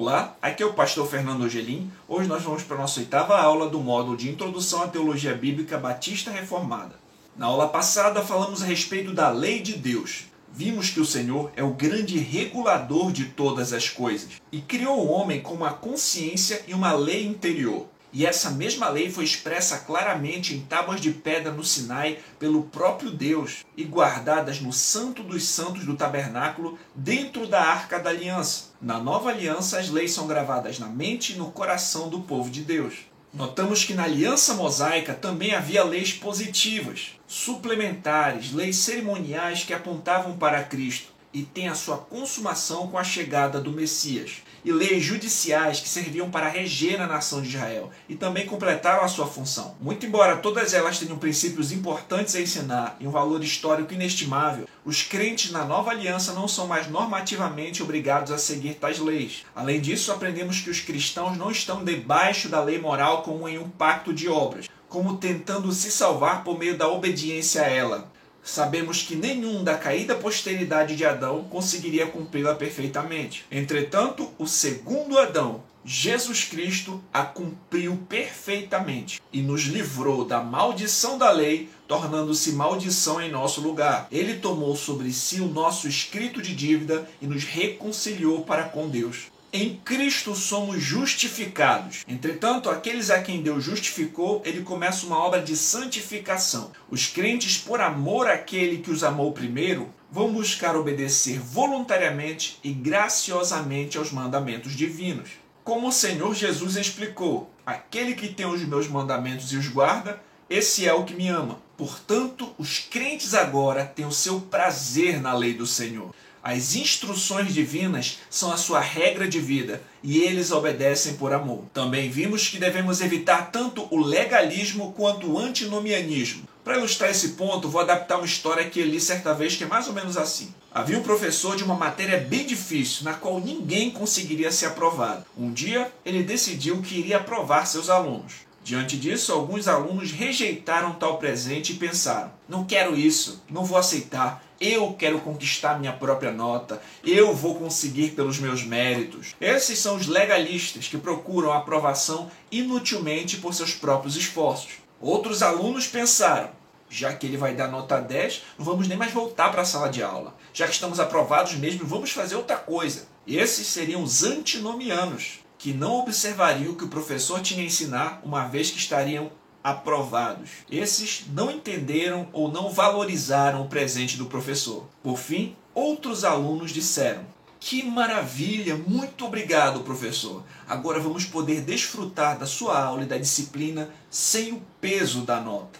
Olá, aqui é o pastor Fernando Angelim. Hoje nós vamos para a nossa oitava aula do módulo de Introdução à Teologia Bíblica Batista Reformada. Na aula passada falamos a respeito da lei de Deus. Vimos que o Senhor é o grande regulador de todas as coisas e criou o homem com uma consciência e uma lei interior. E essa mesma lei foi expressa claramente em tábuas de pedra no Sinai pelo próprio Deus e guardadas no Santo dos Santos do tabernáculo dentro da Arca da Aliança. Na nova aliança, as leis são gravadas na mente e no coração do povo de Deus. Notamos que na aliança mosaica também havia leis positivas, suplementares, leis cerimoniais que apontavam para Cristo e tem a sua consumação com a chegada do Messias e leis judiciais que serviam para reger a nação de Israel e também completaram a sua função. Muito embora todas elas tenham princípios importantes a ensinar e um valor histórico inestimável, os crentes na nova aliança não são mais normativamente obrigados a seguir tais leis. Além disso, aprendemos que os cristãos não estão debaixo da lei moral como em um pacto de obras, como tentando se salvar por meio da obediência a ela sabemos que nenhum da caída posteridade de Adão conseguiria cumpri-la perfeitamente. Entretanto, o segundo Adão, Jesus Cristo, a cumpriu perfeitamente e nos livrou da maldição da lei, tornando-se maldição em nosso lugar. Ele tomou sobre si o nosso escrito de dívida e nos reconciliou para com Deus. Em Cristo somos justificados. Entretanto, aqueles a quem Deus justificou, ele começa uma obra de santificação. Os crentes, por amor àquele que os amou primeiro, vão buscar obedecer voluntariamente e graciosamente aos mandamentos divinos. Como o Senhor Jesus explicou: aquele que tem os meus mandamentos e os guarda, esse é o que me ama. Portanto, os crentes agora têm o seu prazer na lei do Senhor. As instruções divinas são a sua regra de vida e eles obedecem por amor. Também vimos que devemos evitar tanto o legalismo quanto o antinomianismo. Para ilustrar esse ponto, vou adaptar uma história que li certa vez que é mais ou menos assim. Havia um professor de uma matéria bem difícil, na qual ninguém conseguiria ser aprovado. Um dia, ele decidiu que iria aprovar seus alunos. Diante disso, alguns alunos rejeitaram tal presente e pensaram: não quero isso, não vou aceitar, eu quero conquistar minha própria nota, eu vou conseguir pelos meus méritos. Esses são os legalistas que procuram a aprovação inutilmente por seus próprios esforços. Outros alunos pensaram: já que ele vai dar nota 10, não vamos nem mais voltar para a sala de aula. Já que estamos aprovados mesmo, vamos fazer outra coisa. Esses seriam os antinomianos, que não observariam o que o professor tinha a ensinar, uma vez que estariam aprovados. Esses não entenderam ou não valorizaram o presente do professor. Por fim, outros alunos disseram: Que maravilha! Muito obrigado, professor. Agora vamos poder desfrutar da sua aula e da disciplina sem o peso da nota.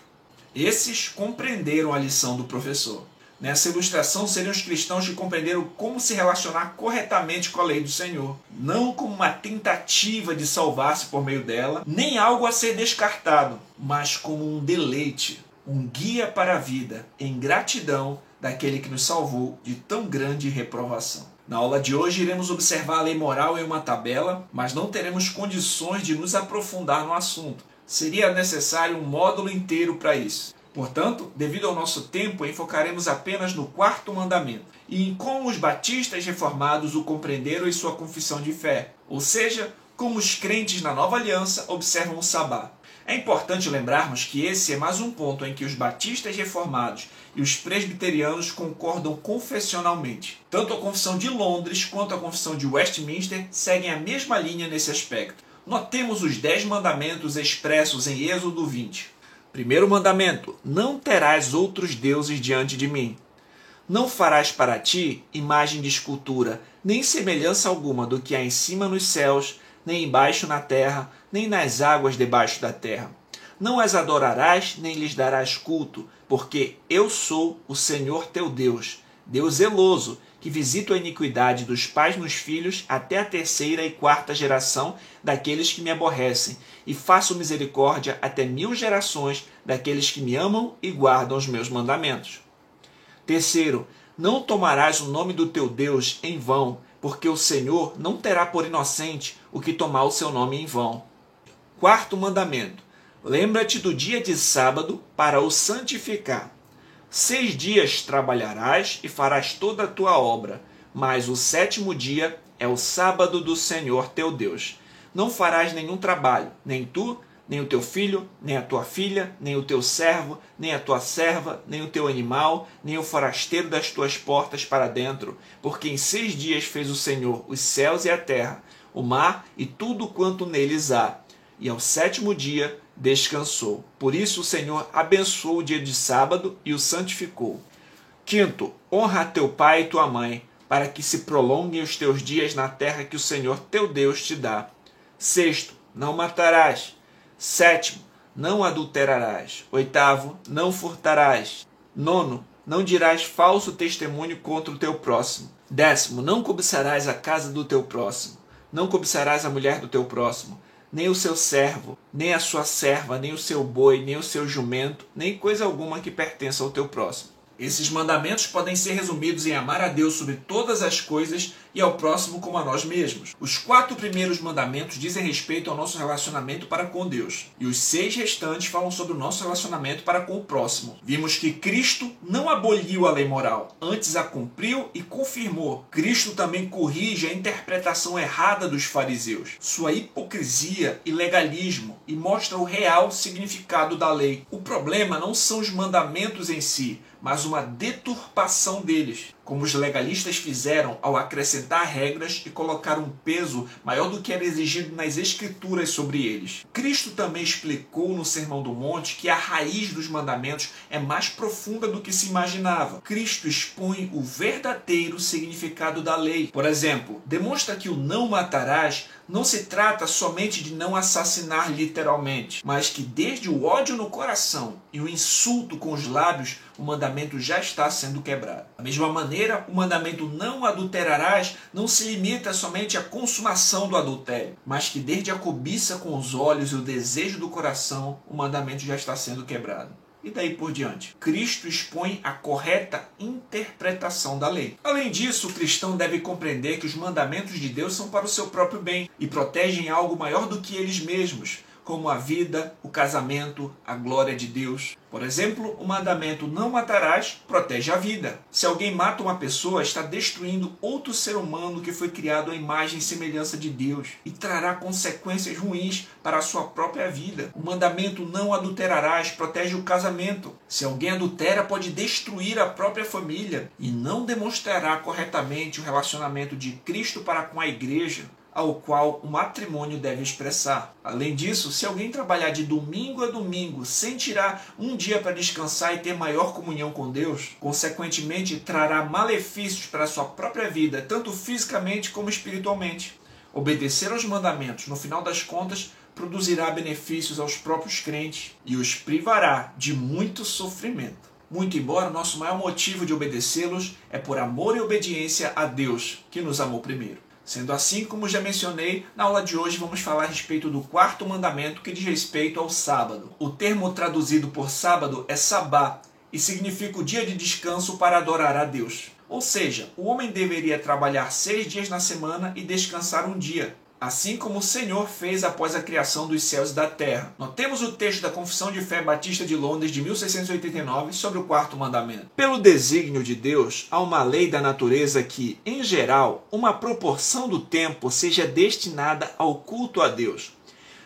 Esses compreenderam a lição do professor. Nessa ilustração seriam os cristãos que compreenderam como se relacionar corretamente com a lei do Senhor, não como uma tentativa de salvar-se por meio dela, nem algo a ser descartado, mas como um deleite, um guia para a vida, em gratidão daquele que nos salvou de tão grande reprovação. Na aula de hoje iremos observar a lei moral em uma tabela, mas não teremos condições de nos aprofundar no assunto. Seria necessário um módulo inteiro para isso. Portanto, devido ao nosso tempo, enfocaremos apenas no quarto mandamento e em como os batistas reformados o compreenderam em sua confissão de fé, ou seja, como os crentes na nova aliança observam o sabá. É importante lembrarmos que esse é mais um ponto em que os batistas reformados e os presbiterianos concordam confessionalmente. Tanto a Confissão de Londres quanto a Confissão de Westminster seguem a mesma linha nesse aspecto. Notemos os dez mandamentos expressos em Êxodo 20. Primeiro mandamento: Não terás outros deuses diante de mim. Não farás para ti imagem de escultura, nem semelhança alguma do que há em cima nos céus, nem embaixo na terra, nem nas águas debaixo da terra. Não as adorarás, nem lhes darás culto, porque eu sou o Senhor teu Deus, Deus zeloso, que visito a iniquidade dos pais nos filhos até a terceira e quarta geração daqueles que me aborrecem, e faço misericórdia até mil gerações daqueles que me amam e guardam os meus mandamentos. Terceiro, não tomarás o nome do teu Deus em vão, porque o Senhor não terá por inocente o que tomar o seu nome em vão. Quarto mandamento: lembra-te do dia de sábado para o santificar. Seis dias trabalharás e farás toda a tua obra, mas o sétimo dia é o sábado do Senhor teu Deus. Não farás nenhum trabalho, nem tu, nem o teu filho, nem a tua filha, nem o teu servo, nem a tua serva, nem o teu animal, nem o forasteiro das tuas portas para dentro, porque em seis dias fez o Senhor os céus e a terra, o mar e tudo quanto neles há. E ao sétimo dia descansou. Por isso o Senhor abençoou o dia de sábado e o santificou. Quinto, honra teu pai e tua mãe, para que se prolonguem os teus dias na terra que o Senhor teu Deus te dá. Sexto, não matarás. Sétimo, não adulterarás. Oitavo, não furtarás. Nono, não dirás falso testemunho contra o teu próximo. Décimo, não cobiçarás a casa do teu próximo. Não cobiçarás a mulher do teu próximo, nem o seu servo, nem a sua serva, nem o seu boi, nem o seu jumento, nem coisa alguma que pertença ao teu próximo. Esses mandamentos podem ser resumidos em amar a Deus sobre todas as coisas e ao próximo como a nós mesmos. Os quatro primeiros mandamentos dizem respeito ao nosso relacionamento para com Deus, e os seis restantes falam sobre o nosso relacionamento para com o próximo. Vimos que Cristo não aboliu a lei moral, antes a cumpriu e confirmou. Cristo também corrige a interpretação errada dos fariseus, sua hipocrisia e legalismo, e mostra o real significado da lei. O problema não são os mandamentos em si, mas uma deturpação deles, como os legalistas fizeram ao acrescentar regras e colocar um peso maior do que era exigido nas escrituras sobre eles. Cristo também explicou no Sermão do Monte que a raiz dos mandamentos é mais profunda do que se imaginava. Cristo expõe o verdadeiro significado da lei. Por exemplo, demonstra que o não matarás não se trata somente de não assassinar literalmente, mas que desde o ódio no coração e o insulto com os lábios, o mandamento já está sendo quebrado. Da mesma maneira, o mandamento não adulterarás não se limita somente à consumação do adultério, mas que desde a cobiça com os olhos e o desejo do coração, o mandamento já está sendo quebrado e daí por diante. Cristo expõe a correta interpretação da lei. Além disso, o cristão deve compreender que os mandamentos de Deus são para o seu próprio bem e protegem algo maior do que eles mesmos como a vida, o casamento, a glória de Deus. Por exemplo, o mandamento não matarás protege a vida. Se alguém mata uma pessoa, está destruindo outro ser humano que foi criado à imagem e semelhança de Deus e trará consequências ruins para a sua própria vida. O mandamento não adulterarás protege o casamento. Se alguém adultera, pode destruir a própria família e não demonstrará corretamente o relacionamento de Cristo para com a igreja ao qual o matrimônio deve expressar. Além disso, se alguém trabalhar de domingo a domingo sem tirar um dia para descansar e ter maior comunhão com Deus, consequentemente trará malefícios para a sua própria vida, tanto fisicamente como espiritualmente. Obedecer aos mandamentos, no final das contas, produzirá benefícios aos próprios crentes e os privará de muito sofrimento. Muito embora nosso maior motivo de obedecê-los é por amor e obediência a Deus, que nos amou primeiro. Sendo assim, como já mencionei, na aula de hoje vamos falar a respeito do quarto mandamento que diz respeito ao sábado. O termo traduzido por sábado é sabá e significa o dia de descanso para adorar a Deus. Ou seja, o homem deveria trabalhar seis dias na semana e descansar um dia assim como o Senhor fez após a criação dos céus e da terra. Notemos o texto da Confissão de Fé Batista de Londres de 1689 sobre o quarto mandamento. Pelo desígnio de Deus, há uma lei da natureza que, em geral, uma proporção do tempo seja destinada ao culto a Deus.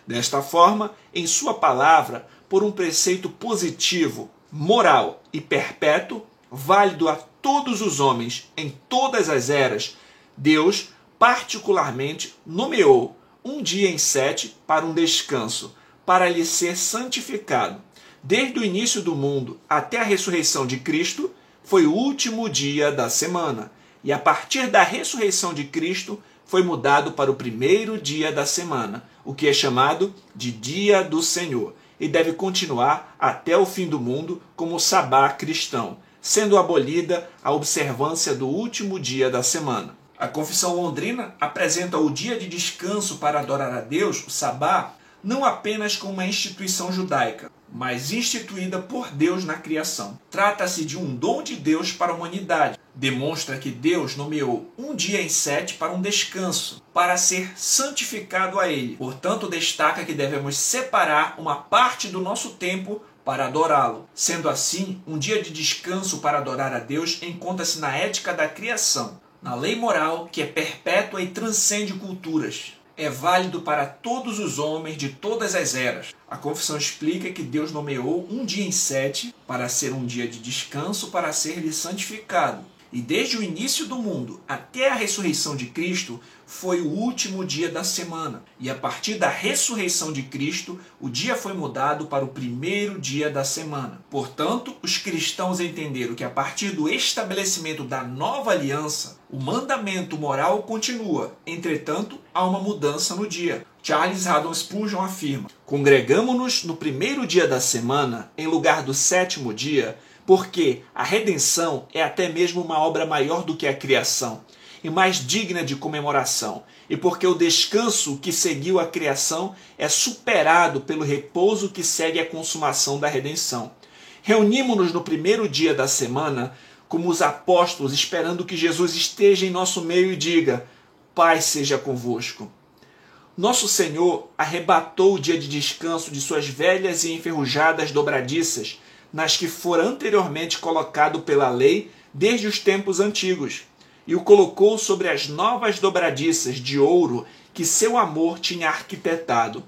Desta forma, em sua palavra, por um preceito positivo, moral e perpétuo, válido a todos os homens em todas as eras, Deus particularmente nomeou um dia em sete para um descanso, para lhe ser santificado. Desde o início do mundo até a ressurreição de Cristo, foi o último dia da semana. E a partir da ressurreição de Cristo, foi mudado para o primeiro dia da semana, o que é chamado de Dia do Senhor, e deve continuar até o fim do mundo como sabá cristão, sendo abolida a observância do último dia da semana. A confissão londrina apresenta o dia de descanso para adorar a Deus, o Sabá, não apenas como uma instituição judaica, mas instituída por Deus na criação. Trata-se de um dom de Deus para a humanidade. Demonstra que Deus nomeou um dia em sete para um descanso, para ser santificado a Ele. Portanto, destaca que devemos separar uma parte do nosso tempo para adorá-lo. Sendo assim, um dia de descanso para adorar a Deus encontra-se na ética da criação na lei moral que é perpétua e transcende culturas. É válido para todos os homens de todas as eras. A confissão explica que Deus nomeou um dia em sete para ser um dia de descanso para ser-lhe santificado. E desde o início do mundo até a ressurreição de Cristo, foi o último dia da semana. E a partir da ressurreição de Cristo, o dia foi mudado para o primeiro dia da semana. Portanto, os cristãos entenderam que a partir do estabelecimento da nova aliança, o mandamento moral continua. Entretanto, há uma mudança no dia. Charles Haddon Spurgeon afirma: Congregamo-nos no primeiro dia da semana, em lugar do sétimo dia, porque a redenção é até mesmo uma obra maior do que a criação e mais digna de comemoração, e porque o descanso que seguiu a criação é superado pelo repouso que segue a consumação da redenção. Reunimos-nos no primeiro dia da semana como os apóstolos, esperando que Jesus esteja em nosso meio e diga: Paz seja convosco. Nosso Senhor arrebatou o dia de descanso de suas velhas e enferrujadas dobradiças, nas que fora anteriormente colocado pela lei desde os tempos antigos e o colocou sobre as novas dobradiças de ouro que seu amor tinha arquitetado.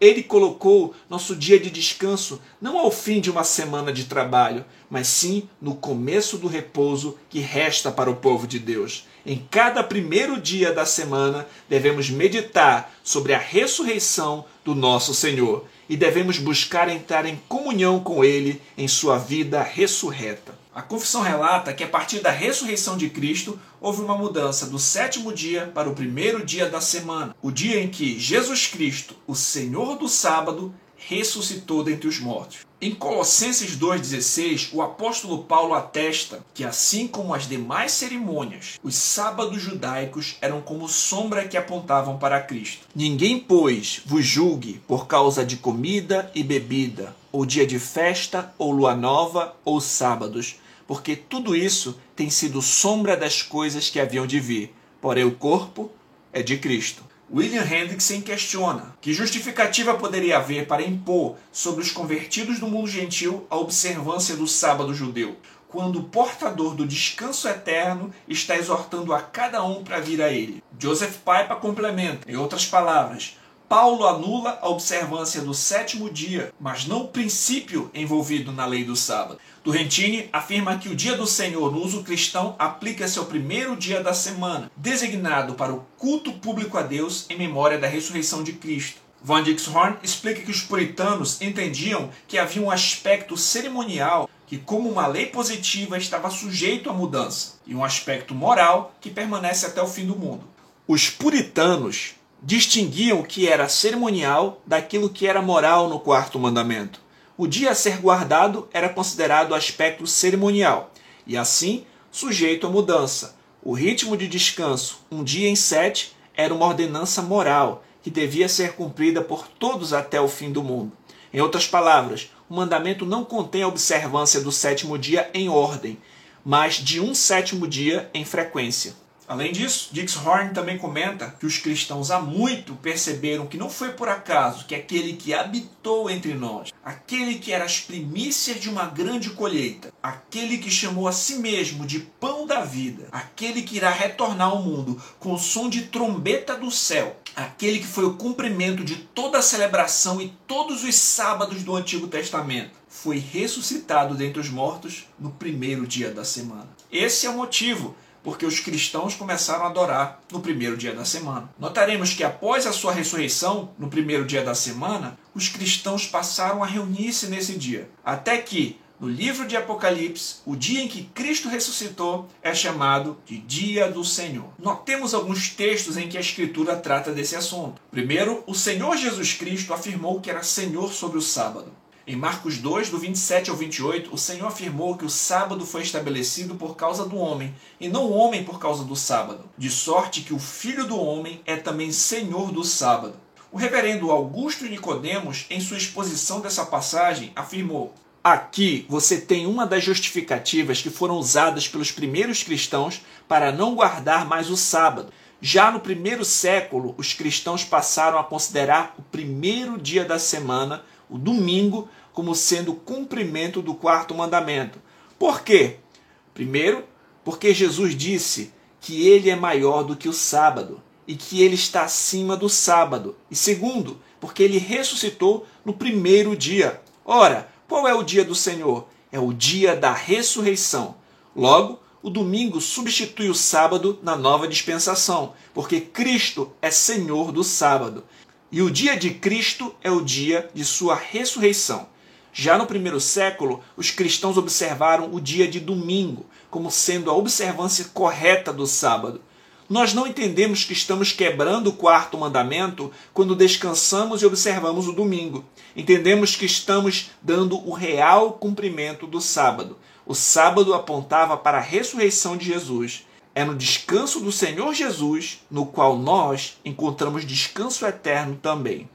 Ele colocou nosso dia de descanso não ao fim de uma semana de trabalho, mas sim no começo do repouso que resta para o povo de Deus. Em cada primeiro dia da semana, devemos meditar sobre a ressurreição do nosso Senhor e devemos buscar entrar em comunhão com Ele em sua vida ressurreta. A confissão relata que a partir da ressurreição de Cristo houve uma mudança do sétimo dia para o primeiro dia da semana, o dia em que Jesus Cristo, o Senhor do sábado, ressuscitou dentre os mortos. Em Colossenses 2,16, o apóstolo Paulo atesta que, assim como as demais cerimônias, os sábados judaicos eram como sombra que apontavam para Cristo. Ninguém, pois, vos julgue por causa de comida e bebida, ou dia de festa, ou lua nova, ou sábados, porque tudo isso tem sido sombra das coisas que haviam de vir, porém o corpo é de Cristo. William Hendrickson questiona que justificativa poderia haver para impor sobre os convertidos do mundo gentil a observância do sábado judeu, quando o portador do descanso eterno está exortando a cada um para vir a ele. Joseph Piper complementa, em outras palavras, Paulo anula a observância do sétimo dia, mas não o princípio envolvido na lei do sábado. Turrentini afirma que o dia do Senhor no uso cristão aplica-se ao primeiro dia da semana, designado para o culto público a Deus em memória da ressurreição de Cristo. Van Dixhorn explica que os puritanos entendiam que havia um aspecto cerimonial que, como uma lei positiva, estava sujeito à mudança, e um aspecto moral que permanece até o fim do mundo. Os puritanos distinguiam o que era cerimonial daquilo que era moral no quarto mandamento. O dia a ser guardado era considerado aspecto cerimonial e, assim, sujeito a mudança. O ritmo de descanso, um dia em sete, era uma ordenança moral que devia ser cumprida por todos até o fim do mundo. Em outras palavras, o mandamento não contém a observância do sétimo dia em ordem, mas de um sétimo dia em frequência. Além disso, Dix Horn também comenta que os cristãos há muito perceberam que não foi por acaso que aquele que habitou entre nós, aquele que era as primícias de uma grande colheita, aquele que chamou a si mesmo de pão da vida, aquele que irá retornar ao mundo com o som de trombeta do céu, aquele que foi o cumprimento de toda a celebração e todos os sábados do Antigo Testamento, foi ressuscitado dentre os mortos no primeiro dia da semana. Esse é o motivo porque os cristãos começaram a adorar no primeiro dia da semana. Notaremos que após a sua ressurreição, no primeiro dia da semana, os cristãos passaram a reunir-se nesse dia, até que no livro de Apocalipse, o dia em que Cristo ressuscitou é chamado de Dia do Senhor. Notemos alguns textos em que a Escritura trata desse assunto. Primeiro, o Senhor Jesus Cristo afirmou que era Senhor sobre o sábado. Em Marcos 2, do 27 ao 28, o Senhor afirmou que o sábado foi estabelecido por causa do homem, e não o homem por causa do sábado, de sorte que o Filho do homem é também Senhor do sábado. O reverendo Augusto Nicodemos, em sua exposição dessa passagem, afirmou: Aqui você tem uma das justificativas que foram usadas pelos primeiros cristãos para não guardar mais o sábado. Já no primeiro século, os cristãos passaram a considerar o primeiro dia da semana, o domingo, como sendo cumprimento do quarto mandamento. Por quê? Primeiro, porque Jesus disse que ele é maior do que o sábado e que ele está acima do sábado. E segundo, porque ele ressuscitou no primeiro dia. Ora, qual é o dia do Senhor? É o dia da ressurreição. Logo, o domingo substitui o sábado na nova dispensação, porque Cristo é Senhor do sábado. E o dia de Cristo é o dia de sua ressurreição. Já no primeiro século, os cristãos observaram o dia de domingo como sendo a observância correta do sábado. Nós não entendemos que estamos quebrando o quarto mandamento quando descansamos e observamos o domingo. Entendemos que estamos dando o real cumprimento do sábado. O sábado apontava para a ressurreição de Jesus. É no descanso do Senhor Jesus no qual nós encontramos descanso eterno também.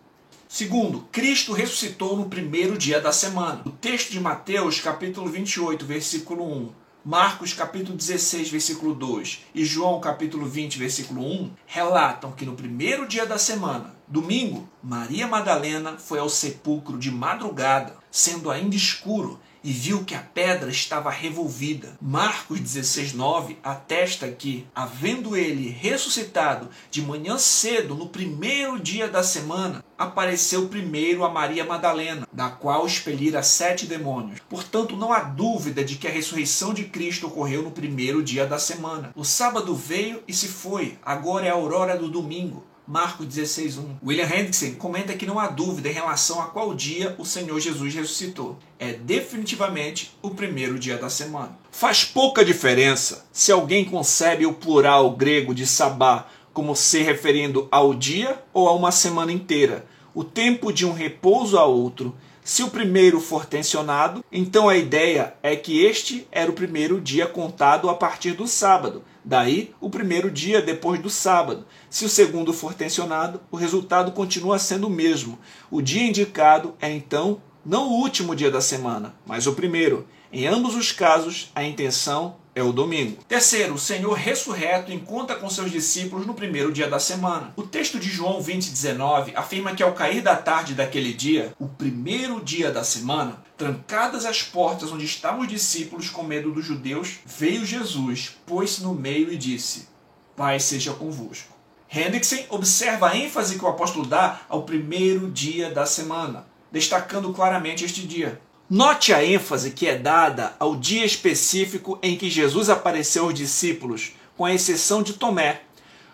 Segundo, Cristo ressuscitou no primeiro dia da semana. O texto de Mateus, capítulo 28, versículo 1, Marcos capítulo 16, versículo 2 e João capítulo 20, versículo 1 relatam que no primeiro dia da semana, domingo, Maria Madalena foi ao sepulcro de madrugada, sendo ainda escuro, e viu que a pedra estava revolvida. Marcos 16:9 atesta que, havendo ele ressuscitado de manhã cedo no primeiro dia da semana, apareceu primeiro a Maria Madalena, da qual expelira sete demônios. Portanto, não há dúvida de que a ressurreição de Cristo ocorreu no primeiro dia da semana. O sábado veio e se foi, agora é a aurora do domingo. Marcos 16:1. William Hendrickson comenta que não há dúvida em relação a qual dia o Senhor Jesus ressuscitou. É definitivamente o primeiro dia da semana. Faz pouca diferença se alguém concebe o plural grego de sabá como se referindo ao dia ou a uma semana inteira, o tempo de um repouso a outro. Se o primeiro for tensionado, então a ideia é que este era o primeiro dia contado a partir do sábado Daí, o primeiro dia depois do sábado. Se o segundo for tensionado, o resultado continua sendo o mesmo. O dia indicado é então não o último dia da semana, mas o primeiro. Em ambos os casos, a intenção é o domingo. Terceiro, o Senhor ressurreto encontra com seus discípulos no primeiro dia da semana. O texto de João 20, 19 afirma que ao cair da tarde daquele dia, o primeiro dia da semana, trancadas as portas onde estavam os discípulos com medo dos judeus, veio Jesus, pôs-se no meio e disse: Pai seja convosco. Hendrickson observa a ênfase que o apóstolo dá ao primeiro dia da semana, destacando claramente este dia. Note a ênfase que é dada ao dia específico em que Jesus apareceu aos discípulos, com a exceção de Tomé.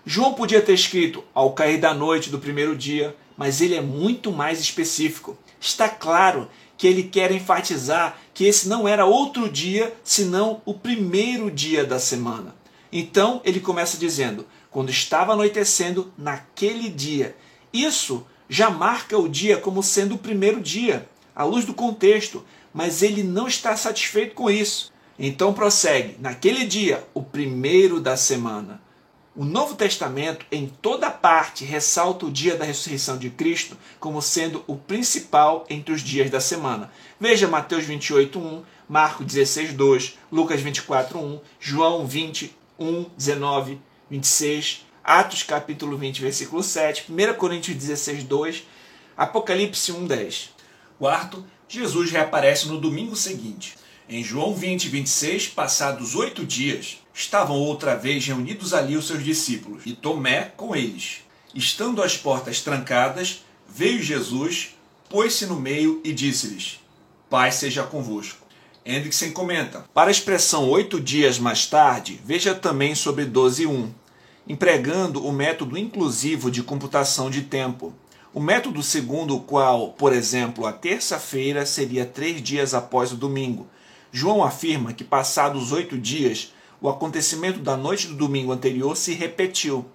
João podia ter escrito ao cair da noite do primeiro dia, mas ele é muito mais específico. Está claro que ele quer enfatizar que esse não era outro dia senão o primeiro dia da semana. Então ele começa dizendo: quando estava anoitecendo naquele dia. Isso já marca o dia como sendo o primeiro dia à luz do contexto, mas ele não está satisfeito com isso. Então prossegue, naquele dia, o primeiro da semana. O Novo Testamento, em toda parte, ressalta o dia da ressurreição de Cristo como sendo o principal entre os dias da semana. Veja Mateus 28:1, Marcos 16:2, Lucas 24:1, João 21, 19, 26, Atos capítulo 20, versículo 7, 1 Coríntios 16, 2, Apocalipse 1, 10. Quarto, Jesus reaparece no domingo seguinte. Em João 20, 26, passados oito dias, estavam outra vez reunidos ali os seus discípulos, e Tomé com eles. Estando as portas trancadas, veio Jesus, pôs-se no meio e disse-lhes: Pai seja convosco. Hendrickson comenta: Para a expressão oito dias mais tarde, veja também sobre 12.1, empregando o método inclusivo de computação de tempo. O método segundo o qual, por exemplo, a terça-feira seria três dias após o domingo. João afirma que, passados oito dias, o acontecimento da noite do domingo anterior se repetiu.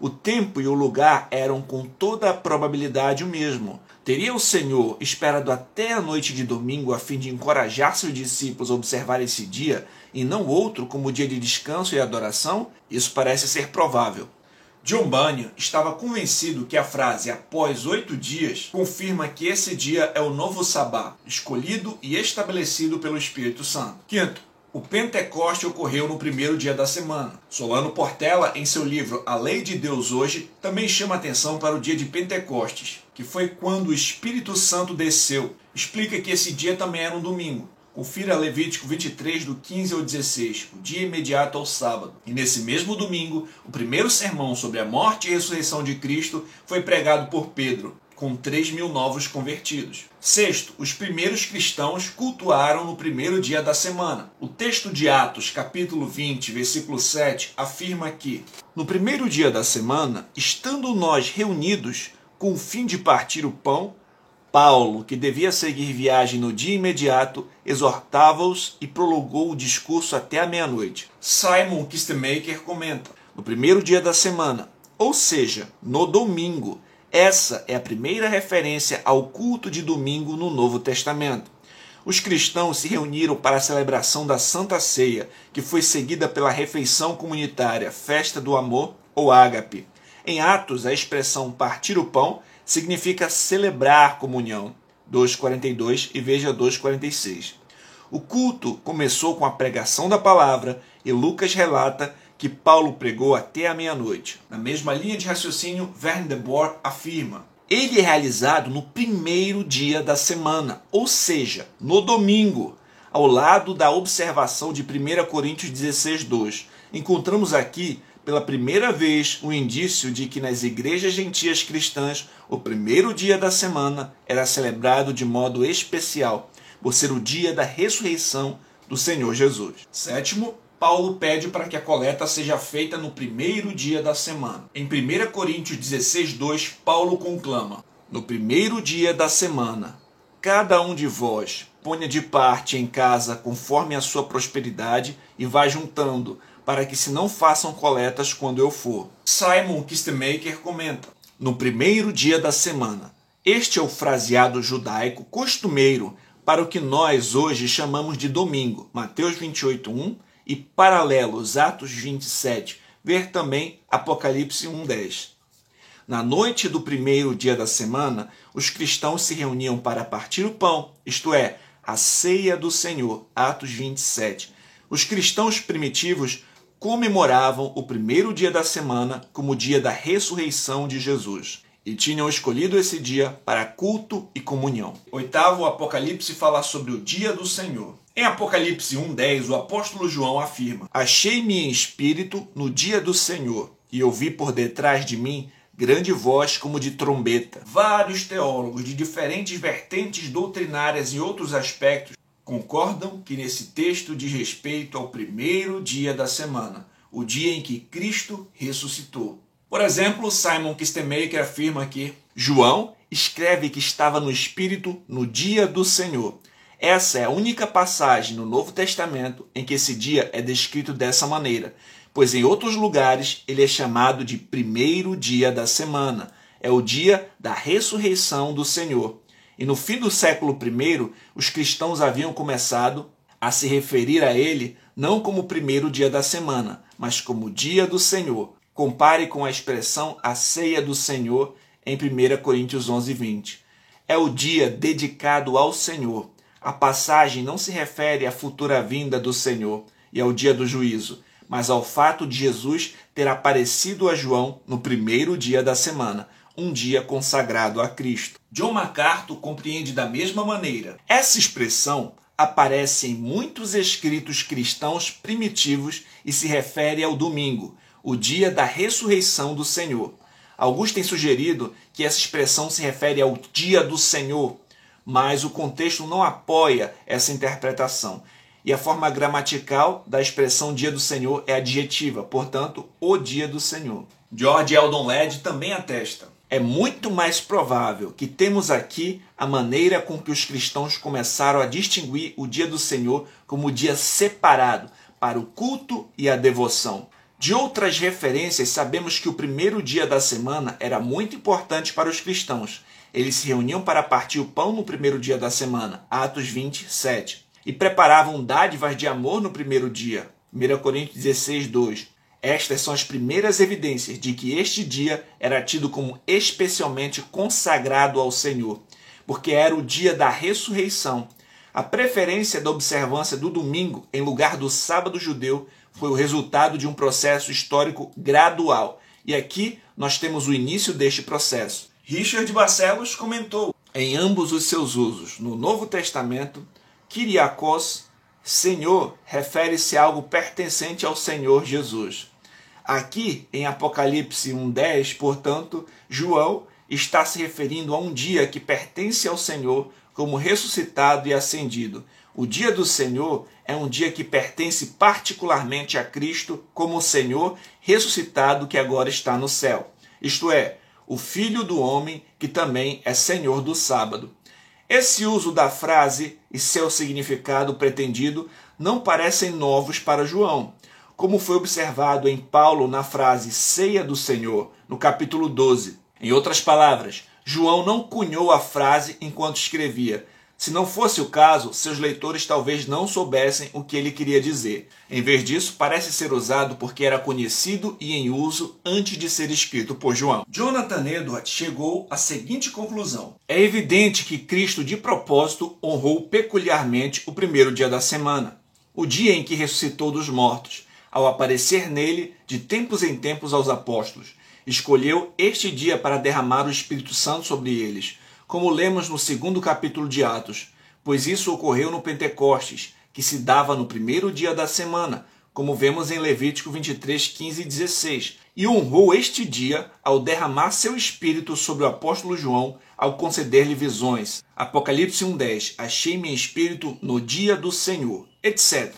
O tempo e o lugar eram com toda a probabilidade o mesmo. Teria o Senhor esperado até a noite de domingo a fim de encorajar seus discípulos a observar esse dia e não outro como dia de descanso e adoração? Isso parece ser provável. John Bunyan estava convencido que a frase após oito dias confirma que esse dia é o novo sabá, escolhido e estabelecido pelo Espírito Santo. Quinto, o Pentecoste ocorreu no primeiro dia da semana. Solano Portela, em seu livro A Lei de Deus Hoje, também chama atenção para o dia de Pentecostes, que foi quando o Espírito Santo desceu. Explica que esse dia também era um domingo. Confira Levítico 23, do 15 ao 16, o dia imediato ao sábado. E nesse mesmo domingo, o primeiro sermão sobre a morte e ressurreição de Cristo foi pregado por Pedro, com 3 mil novos convertidos. Sexto, os primeiros cristãos cultuaram no primeiro dia da semana. O texto de Atos, capítulo 20, versículo 7, afirma que, no primeiro dia da semana, estando nós reunidos com o fim de partir o pão, Paulo, que devia seguir viagem no dia imediato, exortava-os e prolongou o discurso até a meia-noite. Simon Kistemaker comenta: no primeiro dia da semana, ou seja, no domingo, essa é a primeira referência ao culto de domingo no Novo Testamento. Os cristãos se reuniram para a celebração da Santa Ceia, que foi seguida pela refeição comunitária Festa do Amor ou Ágape. Em Atos, a expressão partir o pão significa celebrar comunhão. 2:42 e veja 2:46. O culto começou com a pregação da palavra e Lucas relata que Paulo pregou até a meia-noite. Na mesma linha de raciocínio, Verne de Boer afirma: ele é realizado no primeiro dia da semana, ou seja, no domingo, ao lado da observação de 1 Coríntios 16, 2. Encontramos aqui, pela primeira vez, o indício de que nas igrejas gentias cristãs, o primeiro dia da semana era celebrado de modo especial, por ser o dia da ressurreição do Senhor Jesus. Sétimo, Paulo pede para que a coleta seja feita no primeiro dia da semana. Em 1 Coríntios 16, 2, Paulo conclama: No primeiro dia da semana, cada um de vós ponha de parte em casa conforme a sua prosperidade e vá juntando, para que se não façam coletas quando eu for. Simon Kistemaker comenta: No primeiro dia da semana. Este é o fraseado judaico costumeiro para o que nós hoje chamamos de domingo. Mateus 28, 1 e paralelos, Atos 27, ver também Apocalipse 1:10. Na noite do primeiro dia da semana, os cristãos se reuniam para partir o pão, isto é, a ceia do Senhor, Atos 27. Os cristãos primitivos comemoravam o primeiro dia da semana como o dia da ressurreição de Jesus e tinham escolhido esse dia para culto e comunhão. Oitavo, o Apocalipse fala sobre o dia do Senhor. Em Apocalipse 1:10, o apóstolo João afirma: Achei-me em espírito no dia do Senhor, e ouvi por detrás de mim grande voz como de trombeta. Vários teólogos de diferentes vertentes doutrinárias e outros aspectos concordam que nesse texto diz respeito ao primeiro dia da semana, o dia em que Cristo ressuscitou. Por exemplo, Simon Kistemaker afirma que João escreve que estava no Espírito no dia do Senhor. Essa é a única passagem no Novo Testamento em que esse dia é descrito dessa maneira, pois em outros lugares ele é chamado de primeiro dia da semana. É o dia da ressurreição do Senhor. E no fim do século I, os cristãos haviam começado a se referir a ele não como o primeiro dia da semana, mas como dia do Senhor. Compare com a expressão a ceia do Senhor em 1 Coríntios 11, 20. É o dia dedicado ao Senhor, a passagem não se refere à futura vinda do Senhor e ao dia do juízo, mas ao fato de Jesus ter aparecido a João no primeiro dia da semana, um dia consagrado a Cristo. John MacArthur compreende da mesma maneira. Essa expressão aparece em muitos escritos cristãos primitivos e se refere ao domingo, o dia da ressurreição do Senhor. Alguns têm sugerido que essa expressão se refere ao dia do Senhor, mas o contexto não apoia essa interpretação. E a forma gramatical da expressão dia do Senhor é adjetiva, portanto, o dia do Senhor. George Eldon Led também atesta. É muito mais provável que temos aqui a maneira com que os cristãos começaram a distinguir o dia do Senhor como dia separado para o culto e a devoção. De outras referências, sabemos que o primeiro dia da semana era muito importante para os cristãos eles se reuniam para partir o pão no primeiro dia da semana, Atos 27, e preparavam dádivas de amor no primeiro dia, 1 Coríntios 16, 2. Estas são as primeiras evidências de que este dia era tido como especialmente consagrado ao Senhor, porque era o dia da ressurreição. A preferência da observância do domingo em lugar do sábado judeu foi o resultado de um processo histórico gradual. E aqui nós temos o início deste processo. Richard Barcelos comentou em ambos os seus usos, no Novo Testamento, Kyriakos, Senhor, refere-se a algo pertencente ao Senhor Jesus. Aqui, em Apocalipse 1,10, portanto, João está se referindo a um dia que pertence ao Senhor como ressuscitado e ascendido. O dia do Senhor é um dia que pertence particularmente a Cristo como Senhor ressuscitado que agora está no céu. Isto é, o Filho do homem que também é Senhor do sábado. Esse uso da frase e seu significado pretendido não parecem novos para João, como foi observado em Paulo na frase ceia do Senhor, no capítulo 12. Em outras palavras, João não cunhou a frase enquanto escrevia. Se não fosse o caso, seus leitores talvez não soubessem o que ele queria dizer. Em vez disso, parece ser usado porque era conhecido e em uso antes de ser escrito por João. Jonathan Edwards chegou à seguinte conclusão: É evidente que Cristo, de propósito, honrou peculiarmente o primeiro dia da semana, o dia em que ressuscitou dos mortos, ao aparecer nele de tempos em tempos aos apóstolos escolheu este dia para derramar o Espírito Santo sobre eles, como lemos no segundo capítulo de Atos, pois isso ocorreu no Pentecostes, que se dava no primeiro dia da semana, como vemos em Levítico 23, 15 e 16, e honrou este dia ao derramar seu espírito sobre o apóstolo João, ao conceder-lhe visões. Apocalipse 1,10 Achei meu espírito no dia do Senhor, etc.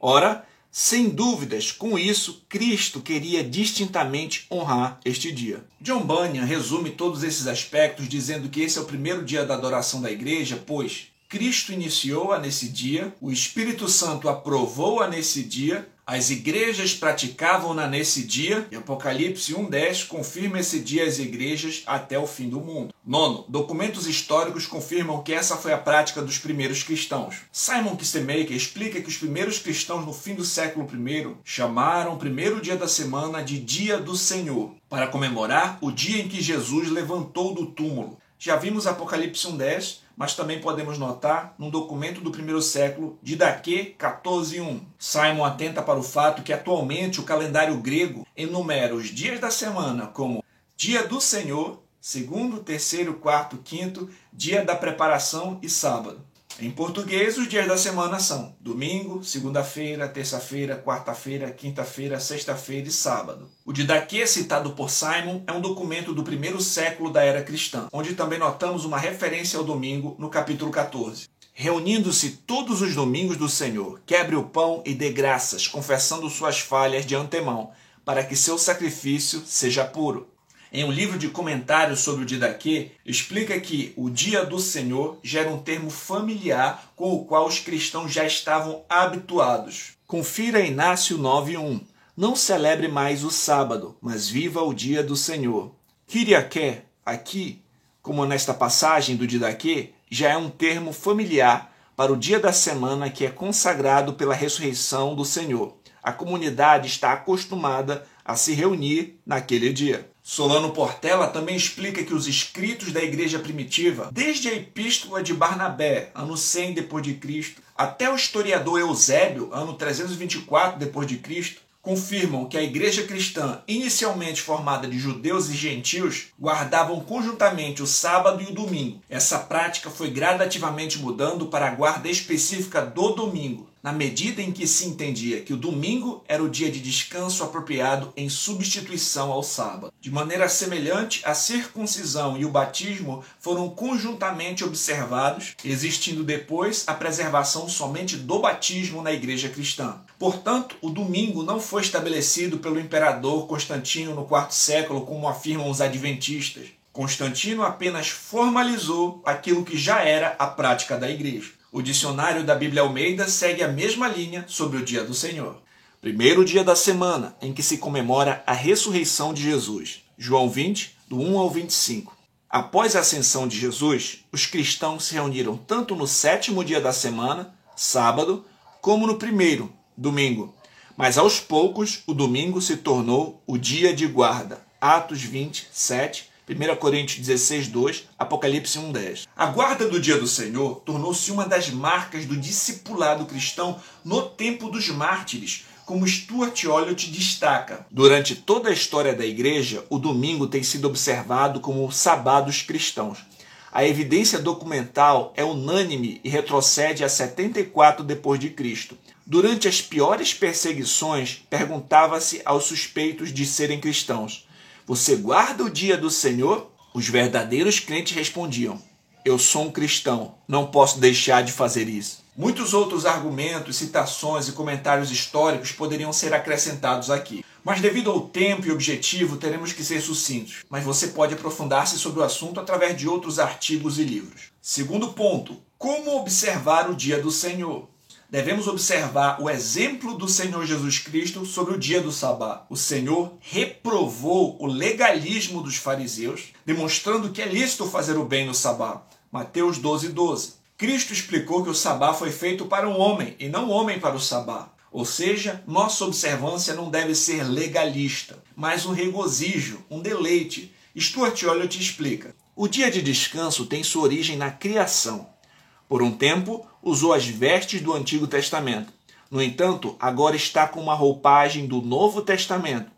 Ora, sem dúvidas, com isso, Cristo queria distintamente honrar este dia. John Bunyan resume todos esses aspectos dizendo que esse é o primeiro dia da adoração da igreja, pois Cristo iniciou-a nesse dia, o Espírito Santo aprovou-a nesse dia, as igrejas praticavam-na nesse dia, e Apocalipse 1,10 confirma esse dia às igrejas até o fim do mundo. Nono, documentos históricos confirmam que essa foi a prática dos primeiros cristãos. Simon Kistemaker explica que os primeiros cristãos no fim do século I chamaram o primeiro dia da semana de Dia do Senhor, para comemorar o dia em que Jesus levantou do túmulo. Já vimos Apocalipse 1,10 mas também podemos notar num documento do primeiro século, Didaquê 14.1. Simon atenta para o fato que atualmente o calendário grego enumera os dias da semana como dia do Senhor, segundo, terceiro, quarto, quinto, dia da preparação e sábado. Em português, os dias da semana são domingo, segunda-feira, terça-feira, quarta-feira, quinta-feira, sexta-feira e sábado. O Didaquê citado por Simon é um documento do primeiro século da era cristã, onde também notamos uma referência ao domingo no capítulo 14. Reunindo-se todos os domingos do Senhor, quebre o pão e dê graças, confessando suas falhas de antemão, para que seu sacrifício seja puro em um livro de comentários sobre o Didaquê, explica que o dia do Senhor gera um termo familiar com o qual os cristãos já estavam habituados. Confira Inácio 9.1. Não celebre mais o sábado, mas viva o dia do Senhor. Kiriaké, aqui, como nesta passagem do Didaquê, já é um termo familiar para o dia da semana que é consagrado pela ressurreição do Senhor. A comunidade está acostumada a se reunir naquele dia. Solano Portela também explica que os escritos da igreja primitiva, desde a epístola de Barnabé, ano 100 depois de Cristo, até o historiador Eusébio, ano 324 depois de Cristo, confirmam que a igreja cristã, inicialmente formada de judeus e gentios, guardavam conjuntamente o sábado e o domingo. Essa prática foi gradativamente mudando para a guarda específica do domingo, na medida em que se entendia que o domingo era o dia de descanso apropriado em substituição ao sábado. De maneira semelhante, a circuncisão e o batismo foram conjuntamente observados, existindo depois a preservação somente do batismo na igreja cristã. Portanto, o domingo não foi estabelecido pelo imperador Constantino no quarto século, como afirmam os adventistas. Constantino apenas formalizou aquilo que já era a prática da igreja. O dicionário da Bíblia Almeida segue a mesma linha sobre o dia do Senhor. Primeiro dia da semana em que se comemora a ressurreição de Jesus. João 20, do 1 ao 25. Após a ascensão de Jesus, os cristãos se reuniram tanto no sétimo dia da semana, sábado, como no primeiro, domingo. Mas aos poucos, o domingo se tornou o dia de guarda. Atos 20, 7 1 Coríntios 16, 2, Apocalipse 1, 10. A guarda do dia do Senhor tornou-se uma das marcas do discipulado cristão no tempo dos mártires, como Stuart Olliott destaca. Durante toda a história da igreja, o domingo tem sido observado como o sabá dos cristãos. a evidência documental é unânime e retrocede a 74 depois de Cristo. Durante as piores perseguições, perguntava-se aos suspeitos de serem cristãos: Você guarda o dia do Senhor? Os verdadeiros crentes respondiam: Eu sou um cristão, não posso deixar de fazer isso. Muitos outros argumentos, citações e comentários históricos poderiam ser acrescentados aqui. Mas devido ao tempo e objetivo, teremos que ser sucintos. Mas você pode aprofundar-se sobre o assunto através de outros artigos e livros. Segundo ponto: como observar o dia do Senhor? Devemos observar o exemplo do Senhor Jesus Cristo sobre o dia do Sabá. O Senhor reprovou o legalismo dos fariseus, demonstrando que é lícito fazer o bem no Sabá. Mateus 12, 12. Cristo explicou que o Sabá foi feito para o homem e não o homem para o Sabá. Ou seja, nossa observância não deve ser legalista, mas um regozijo, um deleite. Stuart Olliott explica. O dia de descanso tem sua origem na criação. Por um tempo, usou as vestes do Antigo Testamento. No entanto, agora está com uma roupagem do Novo Testamento.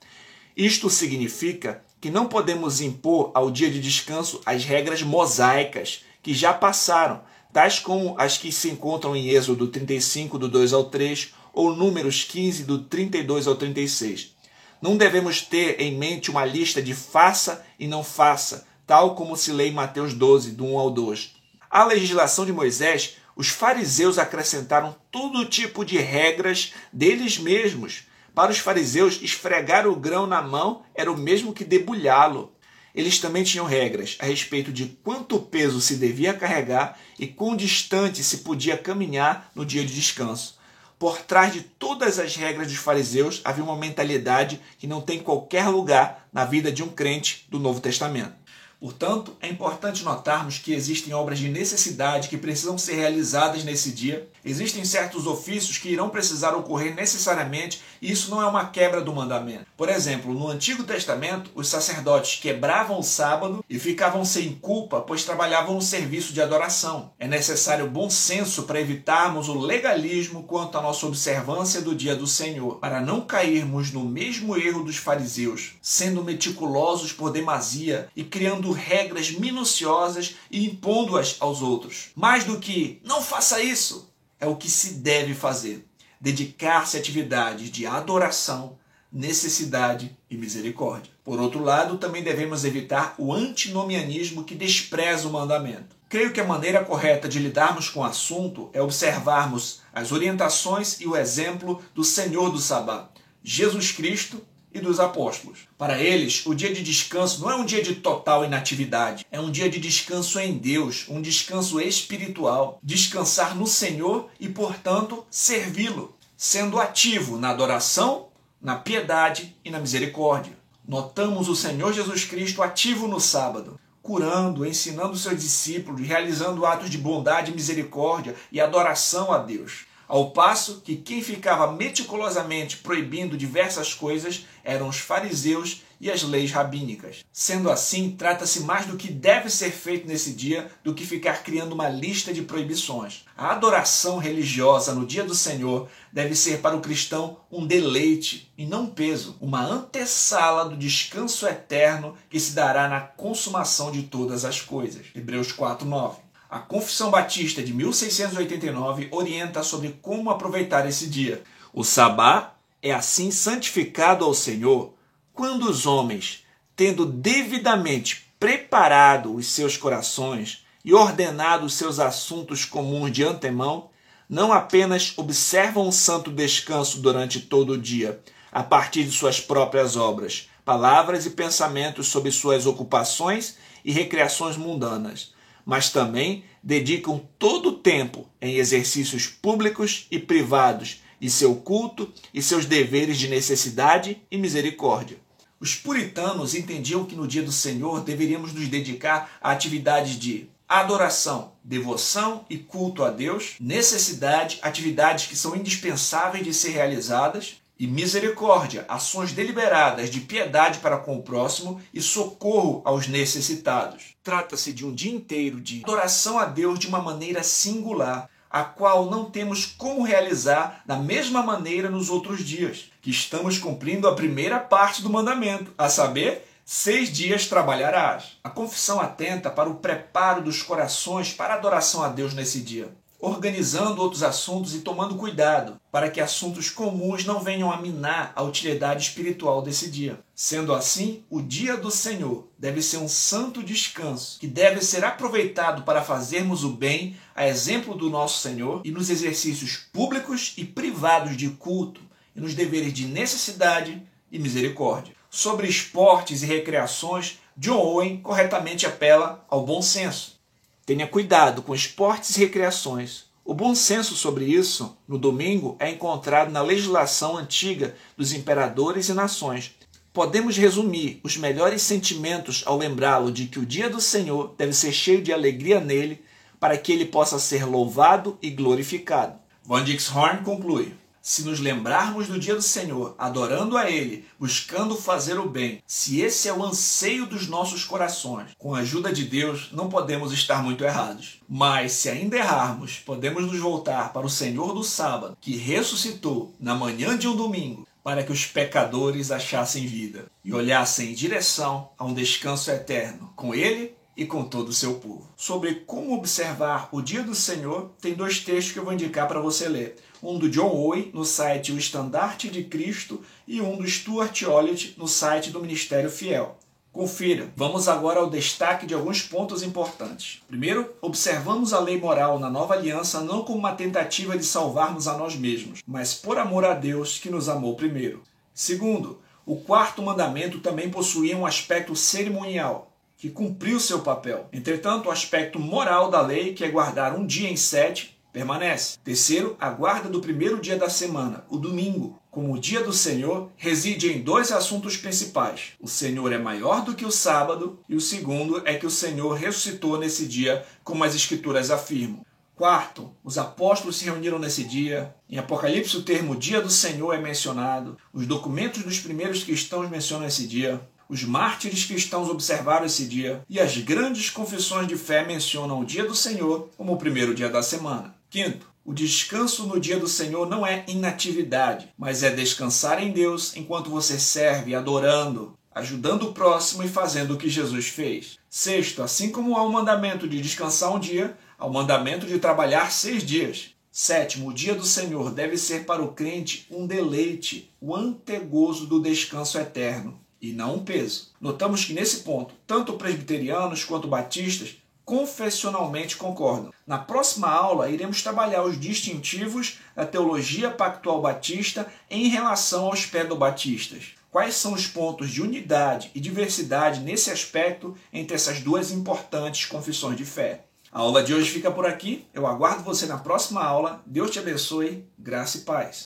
Isto significa que não podemos impor ao dia de descanso as regras mosaicas que já passaram, tais como as que se encontram em Êxodo 35, do 2 ao 3, ou Números 15, do 32 ao 36. Não devemos ter em mente uma lista de faça e não faça, tal como se lê em Mateus 12, do 1 ao 2. À legislação de Moisés, os fariseus acrescentaram todo tipo de regras deles mesmos. Para os fariseus, esfregar o grão na mão era o mesmo que debulhá-lo. Eles também tinham regras a respeito de quanto peso se devia carregar e quão distante se podia caminhar no dia de descanso. Por trás de todas as regras dos fariseus havia uma mentalidade que não tem qualquer lugar na vida de um crente do Novo Testamento. Portanto, é importante notarmos que existem obras de necessidade que precisam ser realizadas nesse dia. Existem certos ofícios que irão precisar ocorrer necessariamente, e isso não é uma quebra do mandamento. Por exemplo, no Antigo Testamento, os sacerdotes quebravam o sábado e ficavam sem culpa, pois trabalhavam no serviço de adoração. É necessário bom senso para evitarmos o legalismo quanto à nossa observância do dia do Senhor, para não cairmos no mesmo erro dos fariseus, sendo meticulosos por demasia e criando regras minuciosas e impondo-as aos outros. Mais do que não faça isso, é o que se deve fazer. Dedicar-se a atividades de adoração, necessidade e misericórdia. Por outro lado, também devemos evitar o antinomianismo que despreza o mandamento. Creio que a maneira correta de lidarmos com o assunto é observarmos as orientações e o exemplo do Senhor do Sabá, Jesus Cristo e dos apóstolos. Para eles, o dia de descanso não é um dia de total inatividade, é um dia de descanso em Deus, um descanso espiritual, descansar no Senhor e, portanto, servi-lo, sendo ativo na adoração, na piedade e na misericórdia. Notamos o Senhor Jesus Cristo ativo no sábado, curando, ensinando seus discípulos, realizando atos de bondade, misericórdia e adoração a Deus. Ao passo que quem ficava meticulosamente proibindo diversas coisas eram os fariseus e as leis rabínicas. Sendo assim, trata-se mais do que deve ser feito nesse dia do que ficar criando uma lista de proibições. A adoração religiosa no dia do Senhor deve ser para o cristão um deleite e não um peso, uma antessala do descanso eterno que se dará na consumação de todas as coisas. Hebreus 4:9. A Confissão Batista de 1689 orienta sobre como aproveitar esse dia. O sabá é assim santificado ao Senhor quando os homens, tendo devidamente preparado os seus corações e ordenado os seus assuntos comuns de antemão, não apenas observam um santo descanso durante todo o dia, a partir de suas próprias obras, palavras e pensamentos sobre suas ocupações e recreações mundanas, mas também dedicam todo o tempo em exercícios públicos e privados de seu culto e seus deveres de necessidade e misericórdia. Os puritanos entendiam que no dia do Senhor deveríamos nos dedicar a atividades de adoração, devoção e culto a Deus, necessidade, atividades que são indispensáveis de ser realizadas, e misericórdia, ações deliberadas de piedade para com o próximo e socorro aos necessitados. Trata-se de um dia inteiro de adoração a Deus de uma maneira singular, a qual não temos como realizar da mesma maneira nos outros dias, que estamos cumprindo a primeira parte do mandamento, a saber, Seis dias trabalharás. A confissão atenta para o preparo dos corações para a adoração a Deus nesse dia organizando outros assuntos e tomando cuidado para que assuntos comuns não venham a minar a utilidade espiritual desse dia. Sendo assim, o dia do Senhor deve ser um santo descanso que deve ser aproveitado para fazermos o bem, a exemplo do nosso Senhor, e nos exercícios públicos e privados de culto, e nos deveres de necessidade e misericórdia. Sobre esportes e recreações, John Owen corretamente apela ao bom senso Tenha cuidado com esportes e recreações. O bom senso sobre isso, no domingo, é encontrado na legislação antiga dos imperadores e nações. Podemos resumir os melhores sentimentos ao lembrá-lo de que o dia do Senhor deve ser cheio de alegria nele, para que ele possa ser louvado e glorificado. Van Dix Horn conclui: se nos lembrarmos do dia do Senhor, adorando a Ele, buscando fazer o bem, se esse é o anseio dos nossos corações, com a ajuda de Deus, não podemos estar muito errados. Mas se ainda errarmos, podemos nos voltar para o Senhor do sábado, que ressuscitou na manhã de um domingo, para que os pecadores achassem vida e olhassem em direção a um descanso eterno com Ele e com todo o seu povo. Sobre como observar o dia do Senhor, tem dois textos que eu vou indicar para você ler. Um do John Owen, no site O Estandarte de Cristo, e um do Stuart Olliott, no site do Ministério Fiel. Confira. Vamos agora ao destaque de alguns pontos importantes. Primeiro, observamos a lei moral na nova aliança não como uma tentativa de salvarmos a nós mesmos, mas por amor a Deus que nos amou primeiro. Segundo, o quarto mandamento também possuía um aspecto cerimonial, que cumpriu seu papel. Entretanto, o aspecto moral da lei, que é guardar um dia em sete, permanece. Terceiro, a guarda do primeiro dia da semana, o domingo, como o dia do Senhor, reside em dois assuntos principais. O Senhor é maior do que o sábado, e o segundo é que o Senhor ressuscitou nesse dia, como as Escrituras afirmam. Quarto, os apóstolos se reuniram nesse dia. Em Apocalipse, o termo Dia do Senhor é mencionado. Os documentos dos primeiros cristãos mencionam esse dia. Os mártires cristãos observaram esse dia e as grandes confissões de fé mencionam o dia do Senhor como o primeiro dia da semana. Quinto, o descanso no dia do Senhor não é inatividade, mas é descansar em Deus enquanto você serve, adorando, ajudando o próximo e fazendo o que Jesus fez. Sexto, assim como há o mandamento de descansar um dia, há o mandamento de trabalhar seis dias. Sétimo, o dia do Senhor deve ser para o crente um deleite, o antegozo do descanso eterno e não um peso. Notamos que nesse ponto, tanto presbiterianos quanto batistas confessionalmente concordam. Na próxima aula, iremos trabalhar os distintivos da teologia pactual batista em relação aos pedobatistas. Quais são os pontos de unidade e diversidade nesse aspecto entre essas duas importantes confissões de fé? A aula de hoje fica por aqui. Eu aguardo você na próxima aula. Deus te abençoe. Graça e paz.